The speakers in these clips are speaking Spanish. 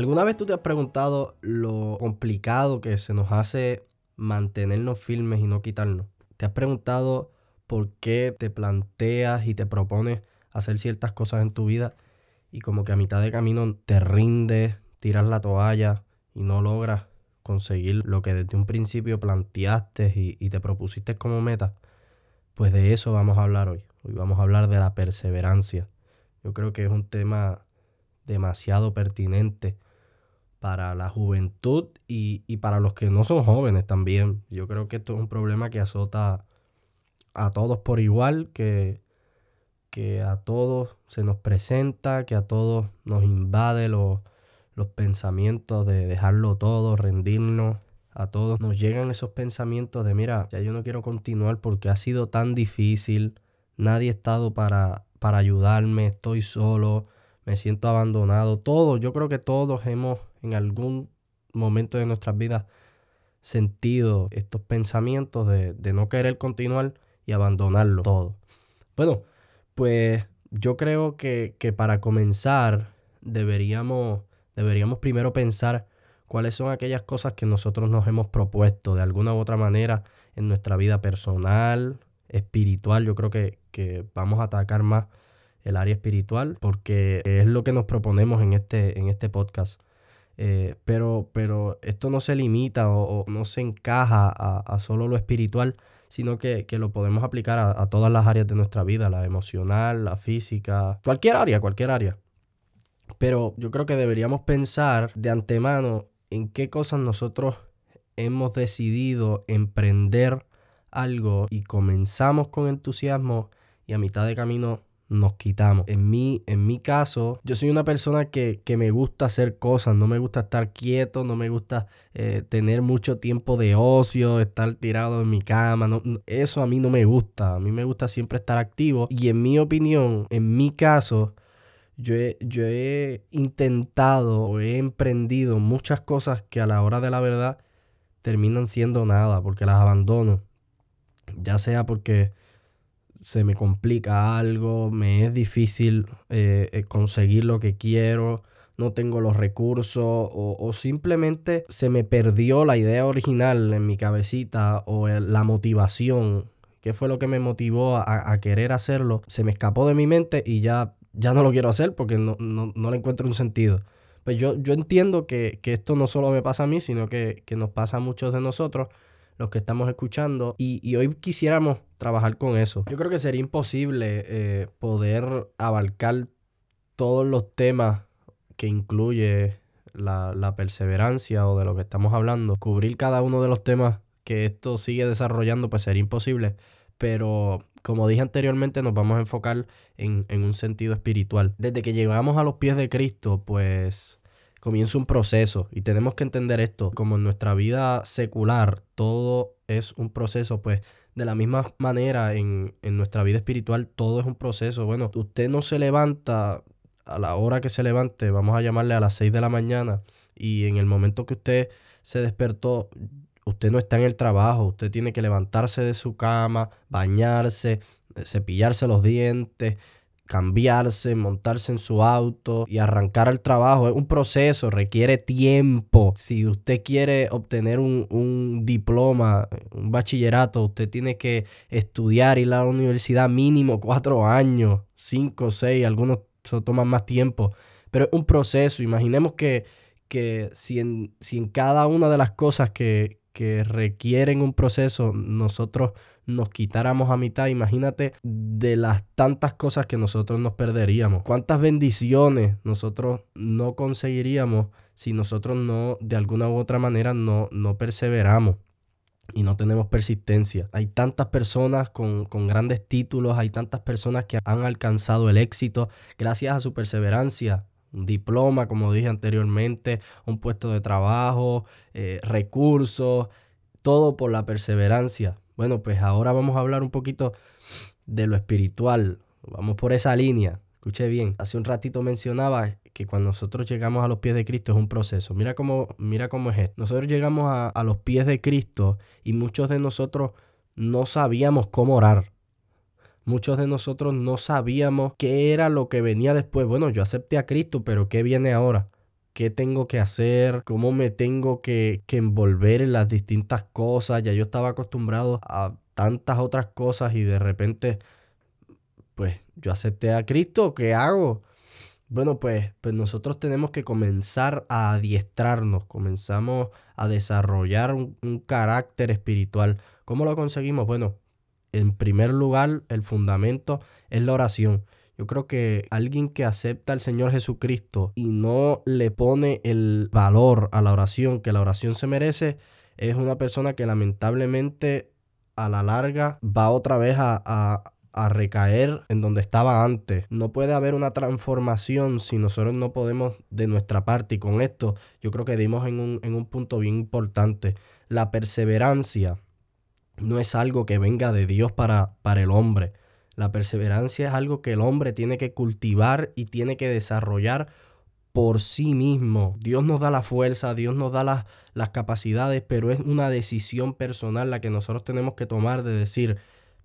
¿Alguna vez tú te has preguntado lo complicado que se nos hace mantenernos firmes y no quitarnos? ¿Te has preguntado por qué te planteas y te propones hacer ciertas cosas en tu vida y como que a mitad de camino te rindes, tiras la toalla y no logras conseguir lo que desde un principio planteaste y, te propusiste como meta? Pues de eso vamos a hablar hoy. Hoy vamos a hablar de la perseverancia. Yo creo que es un tema demasiado pertinente para la juventud y, para los que no son jóvenes también. Yo creo que esto es un problema que azota a todos por igual, que, que a todos se nos presenta, que a todos nos invade los, los pensamientos de dejarlo todo, rendirnos. A todos nos llegan esos pensamientos de, mira, ya yo no quiero continuar porque ha sido tan difícil, nadie ha estado para, para ayudarme, estoy solo, me siento abandonado, todo, yo creo que todos hemos en algún momento de nuestras vidas sentido estos pensamientos de, no querer continuar y abandonarlo todo. Bueno, pues yo creo que, para comenzar deberíamos, deberíamos primero pensar cuáles son aquellas cosas que nosotros nos hemos propuesto de alguna u otra manera en nuestra vida personal, espiritual. Yo creo que, que vamos a atacar más el área espiritual, porque es lo que nos proponemos en este, en este podcast. Eh, pero, pero esto no se limita o, no se encaja a, solo lo espiritual, sino que, lo podemos aplicar a, todas las áreas de nuestra vida, la emocional, la física, cualquier área, cualquier área. Pero yo creo que deberíamos pensar de antemano en qué cosas nosotros hemos decidido emprender algo y comenzamos con entusiasmo y a mitad de camino nos quitamos. En mi, en mi caso, yo soy una persona que, me gusta hacer cosas, no me gusta estar quieto, no me gusta eh, tener mucho tiempo de ocio, estar tirado en mi cama, no, eso a mí no me gusta, a mí me gusta siempre estar activo y en mi opinión, en mi caso, yo he, yo he intentado o he emprendido muchas cosas que a la hora de la verdad terminan siendo nada porque las abandono. Ya sea porque se me complica algo, me es difícil eh, eh, conseguir lo que quiero, no tengo los recursos o, simplemente se me perdió la idea original en mi cabecita o la motivación, que fue lo que me motivó a, querer hacerlo, se me escapó de mi mente y ya, ya no lo quiero hacer porque no, no, le encuentro un sentido. Pues yo, yo entiendo que, esto no solo me pasa a mí, sino que, que nos pasa a muchos de nosotros los que estamos escuchando. Y, hoy quisiéramos trabajar con eso. Yo creo que sería imposible eh, poder abarcar todos los temas que incluye la, la, perseverancia o de lo que estamos hablando. Cubrir cada uno de los temas que esto sigue desarrollando, pues sería imposible. Pero como dije anteriormente, nos vamos a enfocar en, en un sentido espiritual. Desde que llegamos a los pies de Cristo, pues comienza un proceso y tenemos que entender esto, como en nuestra vida secular todo es un proceso, pues de la misma manera en, nuestra vida espiritual todo es un proceso. Bueno, usted no se levanta a la hora que se levante, vamos a llamarle a las 6 de la mañana y en el momento que usted se despertó, usted no está en el trabajo, usted tiene que levantarse de su cama, bañarse, cepillarse los dientes, cambiarse, montarse en su auto y arrancar al trabajo. Es un proceso, requiere tiempo. Si usted quiere obtener un, diploma, un bachillerato, usted tiene que estudiar, ir a la universidad mínimo cuatro años, cinco, seis, algunos toman más tiempo. Pero es un proceso. Imaginemos que, que si, en, si en cada una de las cosas que, que requieren un proceso, nosotros nos quitáramos a mitad, imagínate de las tantas cosas que nosotros nos perderíamos. Cuántas bendiciones nosotros no conseguiríamos si nosotros no, de alguna u otra manera, no, no perseveramos y no tenemos persistencia. Hay tantas personas con, con, grandes títulos, hay tantas personas que han alcanzado el éxito gracias a su perseverancia. Un diploma, como dije anteriormente, un puesto de trabajo, eh, recursos, todo por la perseverancia. Bueno, pues ahora vamos a hablar un poquito de lo espiritual. Vamos por esa línea. Escuche bien, hace un ratito mencionaba que cuando nosotros llegamos a los pies de Cristo es un proceso. Mira cómo, mira cómo es esto. Nosotros llegamos a, a los pies de Cristo y muchos de nosotros no sabíamos cómo orar. Muchos de nosotros no sabíamos qué era lo que venía después. Bueno, yo acepté a Cristo, pero ¿qué viene ahora? qué tengo que hacer, cómo me tengo que, que envolver en las distintas cosas. Ya yo estaba acostumbrado a tantas otras cosas y de repente, pues yo acepté a Cristo, ¿qué hago? Bueno, pues, pues nosotros tenemos que comenzar a adiestrarnos, comenzamos a desarrollar un, carácter espiritual. ¿Cómo lo conseguimos? Bueno, en primer lugar, el fundamento es la oración. Yo creo que alguien que acepta al Señor Jesucristo y no le pone el valor a la oración que la oración se merece, es una persona que lamentablemente a la larga va otra vez a, a recaer en donde estaba antes. No puede haber una transformación si nosotros no podemos de nuestra parte. Y con esto yo creo que dimos en un, en un punto bien importante. La perseverancia no es algo que venga de Dios para, para el hombre. La perseverancia es algo que el hombre tiene que cultivar y tiene que desarrollar por sí mismo. Dios nos da la fuerza, Dios nos da las, las capacidades, pero es una decisión personal la que nosotros tenemos que tomar de decir,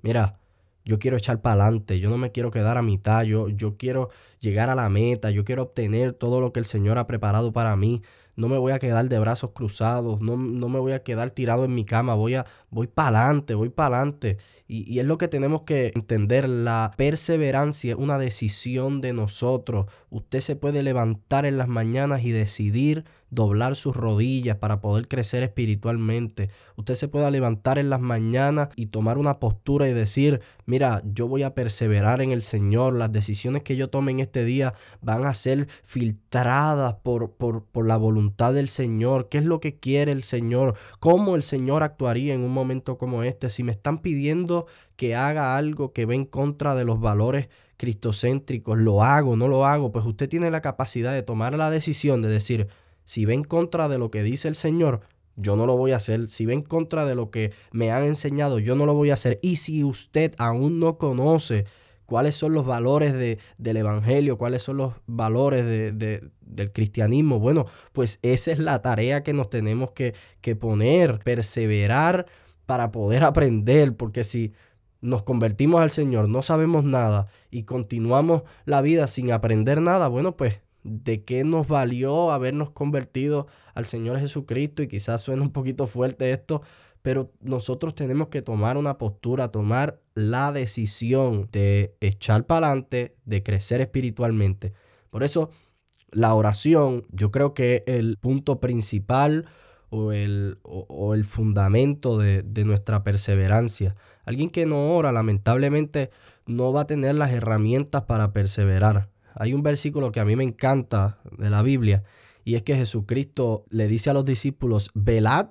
mira, yo quiero echar para adelante, yo no me quiero quedar a mitad, yo, yo quiero llegar a la meta, yo quiero obtener todo lo que el Señor ha preparado para mí, no me voy a quedar de brazos cruzados, no, no me voy a quedar tirado en mi cama, voy a, voy para adelante, voy para adelante. Y, y, es lo que tenemos que entender, la perseverancia es una decisión de nosotros. Usted se puede levantar en las mañanas y decidir doblar sus rodillas para poder crecer espiritualmente. Usted se puede levantar en las mañanas y tomar una postura y decir, mira, yo voy a perseverar en el Señor, las decisiones que yo tome en este día van a ser filtradas por, por, por la voluntad del Señor, qué es lo que quiere el Señor, cómo el Señor actuaría en un momento como este, si me están pidiendo que haga algo que ve en contra de los valores cristocéntricos, lo hago, no lo hago, pues usted tiene la capacidad de tomar la decisión de decir, si ve en contra de lo que dice el Señor, yo no lo voy a hacer. Si ve en contra de lo que me han enseñado, yo no lo voy a hacer. Y si usted aún no conoce cuáles son los valores de, del Evangelio, cuáles son los valores de, del cristianismo, bueno, pues esa es la tarea que nos tenemos que, que poner, perseverar para poder aprender, porque si nos convertimos al Señor, no sabemos nada y continuamos la vida sin aprender nada, bueno, pues de qué nos valió habernos convertido al Señor Jesucristo y quizás suena un poquito fuerte esto, pero nosotros tenemos que tomar una postura, tomar la decisión de echar para adelante, de crecer espiritualmente. Por eso la oración yo creo que el punto principal o el, o, el fundamento de, de nuestra perseverancia. Alguien que no ora lamentablemente no va a tener las herramientas para perseverar. Hay un versículo que a mí me encanta de la Biblia y es que Jesucristo le dice a los discípulos, velad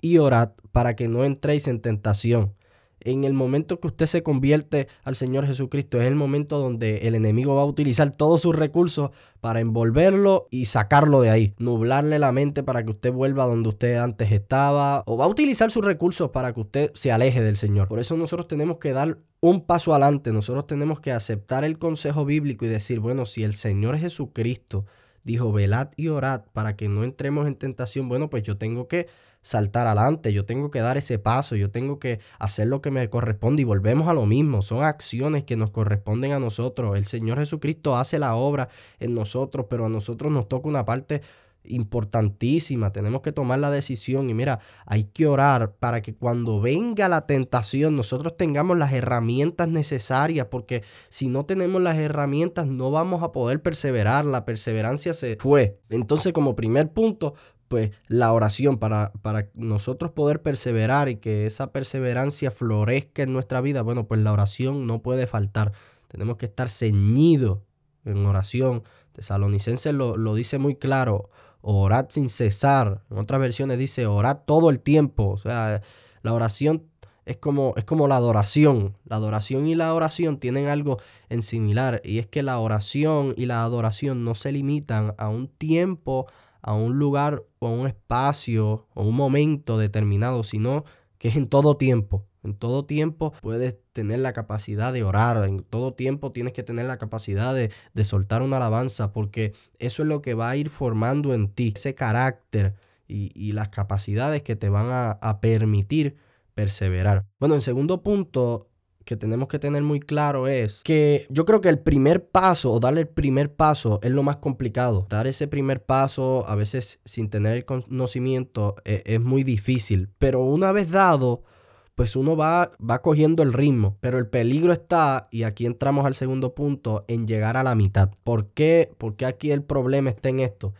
y orad para que no entréis en tentación. En el momento que usted se convierte al Señor Jesucristo es el momento donde el enemigo va a utilizar todos sus recursos para envolverlo y sacarlo de ahí, nublarle la mente para que usted vuelva donde usted antes estaba o va a utilizar sus recursos para que usted se aleje del Señor. Por eso nosotros tenemos que dar un paso adelante, nosotros tenemos que aceptar el consejo bíblico y decir, bueno, si el Señor Jesucristo dijo, velad y orad para que no entremos en tentación, bueno, pues yo tengo que saltar adelante, yo tengo que dar ese paso, yo tengo que hacer lo que me corresponde y volvemos a lo mismo, son acciones que nos corresponden a nosotros. El Señor Jesucristo hace la obra en nosotros, pero a nosotros nos toca una parte importantísima, tenemos que tomar la decisión y mira, hay que orar para que cuando venga la tentación nosotros tengamos las herramientas necesarias, porque si no tenemos las herramientas no vamos a poder perseverar, la perseverancia se fue. Entonces como primer punto, pues la oración para, para nosotros poder perseverar y que esa perseverancia florezca en nuestra vida, bueno, pues la oración no puede faltar. Tenemos que estar ceñidos en oración. Tesalonicenses lo, lo dice muy claro, orad sin cesar. En otras versiones dice orad todo el tiempo. O sea, la oración es como, es como la adoración. La adoración y la oración tienen algo en similar y es que la oración y la adoración no se limitan a un tiempo, a un lugar o a un espacio o un momento determinado, sino que es en todo tiempo. En todo tiempo puedes tener la capacidad de orar, en todo tiempo tienes que tener la capacidad de, soltar una alabanza, porque eso es lo que va a ir formando en ti, ese carácter y, las capacidades que te van a, a permitir perseverar. Bueno, en segundo punto, que tenemos que tener muy claro es que yo creo que el primer paso o darle el primer paso es lo más complicado. Dar ese primer paso a veces sin tener el conocimiento es, es muy difícil, pero una vez dado pues uno va, va cogiendo el ritmo. Pero el peligro está, y aquí entramos al segundo punto, en llegar a la mitad. ¿Por qué? ¿Por qué aquí el problema está en esto?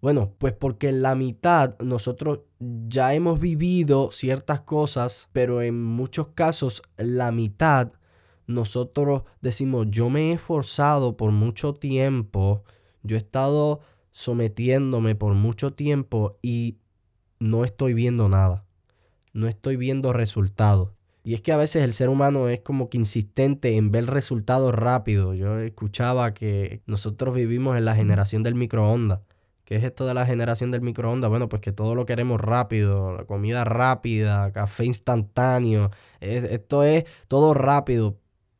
Bueno, pues porque en la mitad nosotros ya hemos vivido ciertas cosas, pero en muchos casos la mitad nosotros decimos, yo me he esforzado por mucho tiempo, yo he estado sometiéndome por mucho tiempo y no estoy viendo nada no estoy viendo resultados. Y es que a veces el ser humano es como que insistente en ver resultados rápidos. Yo escuchaba que nosotros vivimos en la generación del microondas. ¿Qué es esto de la generación del microondas? Bueno, pues que todo lo queremos rápido, la comida rápida, café instantáneo. esto es todo rápido.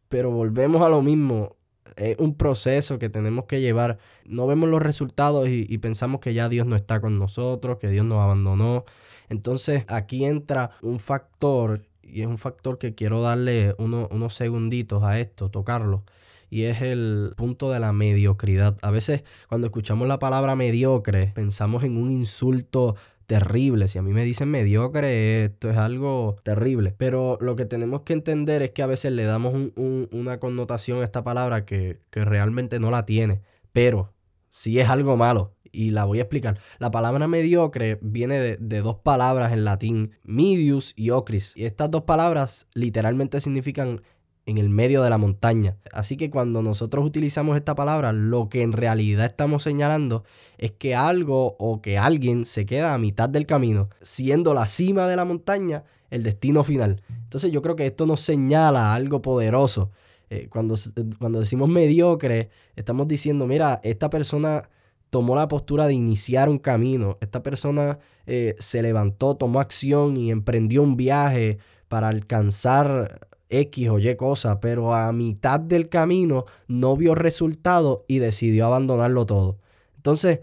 Pero volvemos a lo mismo. Es un proceso que tenemos que llevar. No vemos los resultados y, y pensamos que ya Dios no está con nosotros, que Dios nos abandonó. Entonces aquí entra un factor y es un factor que quiero darle unos segunditos a esto, tocarlo. Y es el punto de la mediocridad. A veces cuando escuchamos la palabra mediocre pensamos en un insulto terrible. Si a mí me dicen mediocre, esto es algo terrible. Pero lo que tenemos que entender es que a veces le damos una connotación a esta palabra que, que realmente no la tiene. Pero si es algo malo y la voy a explicar. La palabra mediocre viene de, dos palabras en latín, medius y ocris. Y estas dos palabras literalmente significan en el medio de la montaña. Así que cuando nosotros utilizamos esta palabra, lo que en realidad estamos señalando es que algo o que alguien se queda a mitad del camino, siendo la cima de la montaña el destino final. Entonces yo creo que esto nos señala algo poderoso. Eh, cuando, cuando decimos mediocre, estamos diciendo, mira, esta persona tomó la postura de iniciar un camino. Esta persona eh, se levantó, tomó acción y emprendió un viaje para alcanzar X o Y cosa, pero a mitad del camino no vio resultado y decidió abandonarlo todo. Entonces,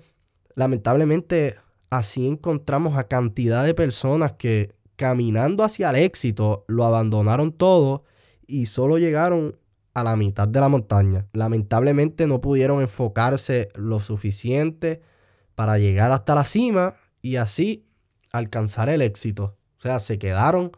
lamentablemente, así encontramos a cantidad de personas que caminando hacia el éxito lo abandonaron todo y solo llegaron a la mitad de la montaña. Lamentablemente no pudieron enfocarse lo suficiente para llegar hasta la cima y así alcanzar el éxito. O sea, se quedaron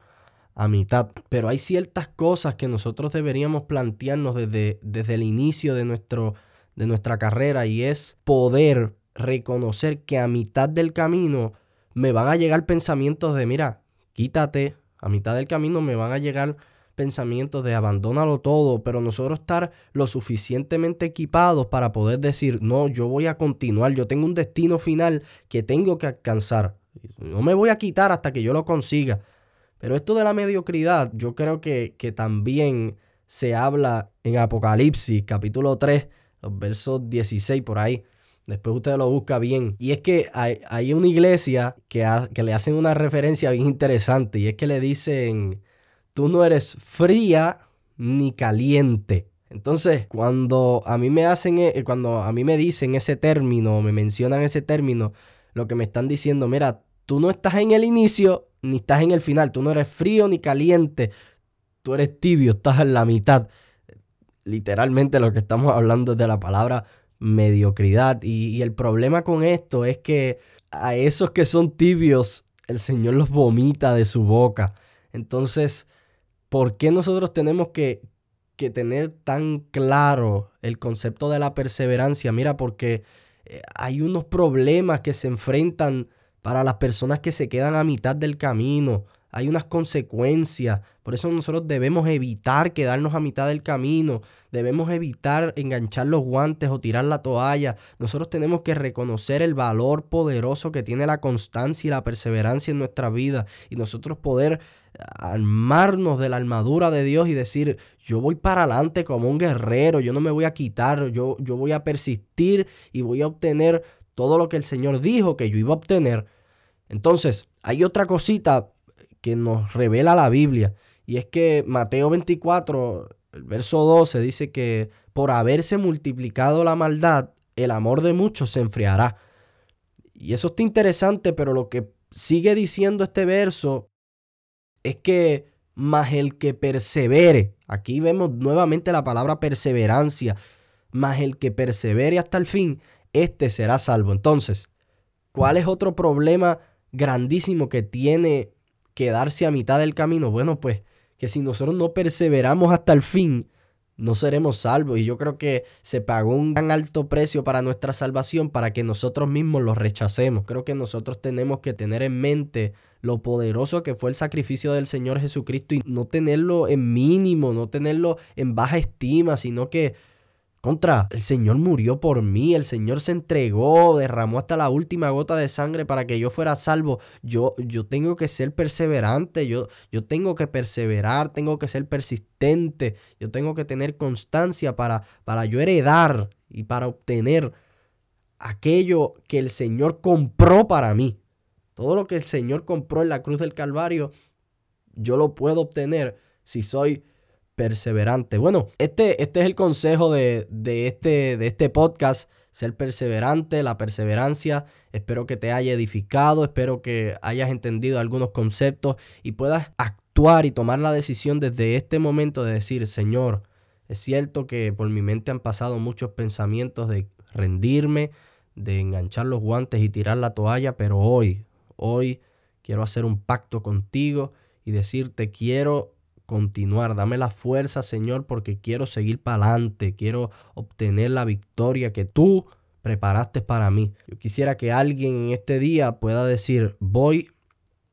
a mitad. Pero hay ciertas cosas que nosotros deberíamos plantearnos desde, desde el inicio de, nuestro, de nuestra carrera y es poder reconocer que a mitad del camino me van a llegar pensamientos de, mira, quítate, a mitad del camino me van a llegar pensamientos de abandónalo todo, pero nosotros estar lo suficientemente equipados para poder decir, no, yo voy a continuar, yo tengo un destino final que tengo que alcanzar. No me voy a quitar hasta que yo lo consiga. Pero esto de la mediocridad, yo creo que, que también se habla en Apocalipsis, capítulo 3, los versos 16 por ahí. Después usted lo busca bien. Y es que hay, una iglesia que, que le hacen una referencia bien interesante. Y es que le dicen, tú no eres fría ni caliente. Entonces, cuando a mí me hacen, e, cuando a mí me dicen ese término, me mencionan ese término, lo que me están diciendo, mira, tú no estás en el inicio ni estás en el final, tú no eres frío ni caliente, tú eres tibio, estás en la mitad. Literalmente lo que estamos hablando es de la palabra mediocridad. Y, y el problema con esto es que a esos que son tibios, el Señor los vomita de su boca. Entonces, ¿Por qué nosotros tenemos que, tener tan claro el concepto de la perseverancia? Mira, porque eh, hay unos problemas que se enfrentan para las personas que se quedan a mitad del camino. Hay unas consecuencias. Por eso nosotros debemos evitar quedarnos a mitad del camino. Debemos evitar enganchar los guantes o tirar la toalla. Nosotros tenemos que reconocer el valor poderoso que tiene la constancia y la perseverancia en nuestra vida. Y nosotros poder armarnos de la armadura de Dios y decir, yo voy para adelante como un guerrero, yo no me voy a quitar, yo, yo voy a persistir y voy a obtener todo lo que el Señor dijo que yo iba a obtener. Entonces, hay otra cosita que nos revela la Biblia y es que Mateo 24, el verso 12 dice que por haberse multiplicado la maldad, el amor de muchos se enfriará. Y eso está interesante, pero lo que sigue diciendo este verso es que más el que persevere. Aquí vemos nuevamente la palabra perseverancia, más el que persevere hasta el fin, este será salvo. Entonces, ¿cuál es otro problema grandísimo que tiene quedarse a mitad del camino? Bueno, pues que si nosotros no perseveramos hasta el fin, no seremos salvos. Y yo creo que se pagó un gran alto precio para nuestra salvación para que nosotros mismos lo rechacemos. Creo que nosotros tenemos que tener en mente lo poderoso que fue el sacrificio del Señor Jesucristo y no tenerlo en mínimo, no tenerlo en baja estima, sino que contra, el Señor murió por mí, el Señor se entregó, derramó hasta la última gota de sangre para que yo fuera salvo. Yo, yo tengo que ser perseverante, yo, yo tengo que perseverar, tengo que ser persistente, yo tengo que tener constancia para, para yo heredar y para obtener aquello que el Señor compró para mí. Todo lo que el Señor compró en la cruz del Calvario, yo lo puedo obtener si soy perseverante. Bueno, este, este es el consejo de, este, de este podcast, ser perseverante, la perseverancia. Espero que te haya edificado, espero que hayas entendido algunos conceptos y puedas actuar y tomar la decisión desde este momento de decir, Señor, es cierto que por mi mente han pasado muchos pensamientos de rendirme, de enganchar los guantes y tirar la toalla, pero hoy, hoy quiero hacer un pacto contigo y decirte, quiero continuar. Dame la fuerza, Señor, porque quiero seguir para adelante. Quiero obtener la victoria que tú preparaste para mí. Yo quisiera que alguien en este día pueda decir, voy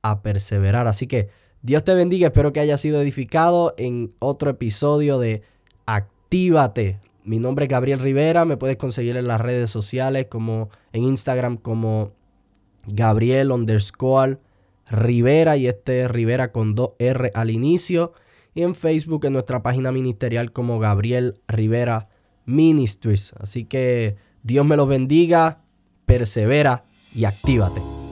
a perseverar. Así que Dios te bendiga. Espero que haya sido edificado en otro episodio de Actívate. Mi nombre es Gabriel Rivera. Me puedes conseguir en las redes sociales como en Instagram como Gabriel underscore Rivera y este Rivera con dos R al inicio y en Facebook en nuestra página ministerial como Gabriel Rivera Ministries. Así que Dios me los bendiga, persevera y actívate.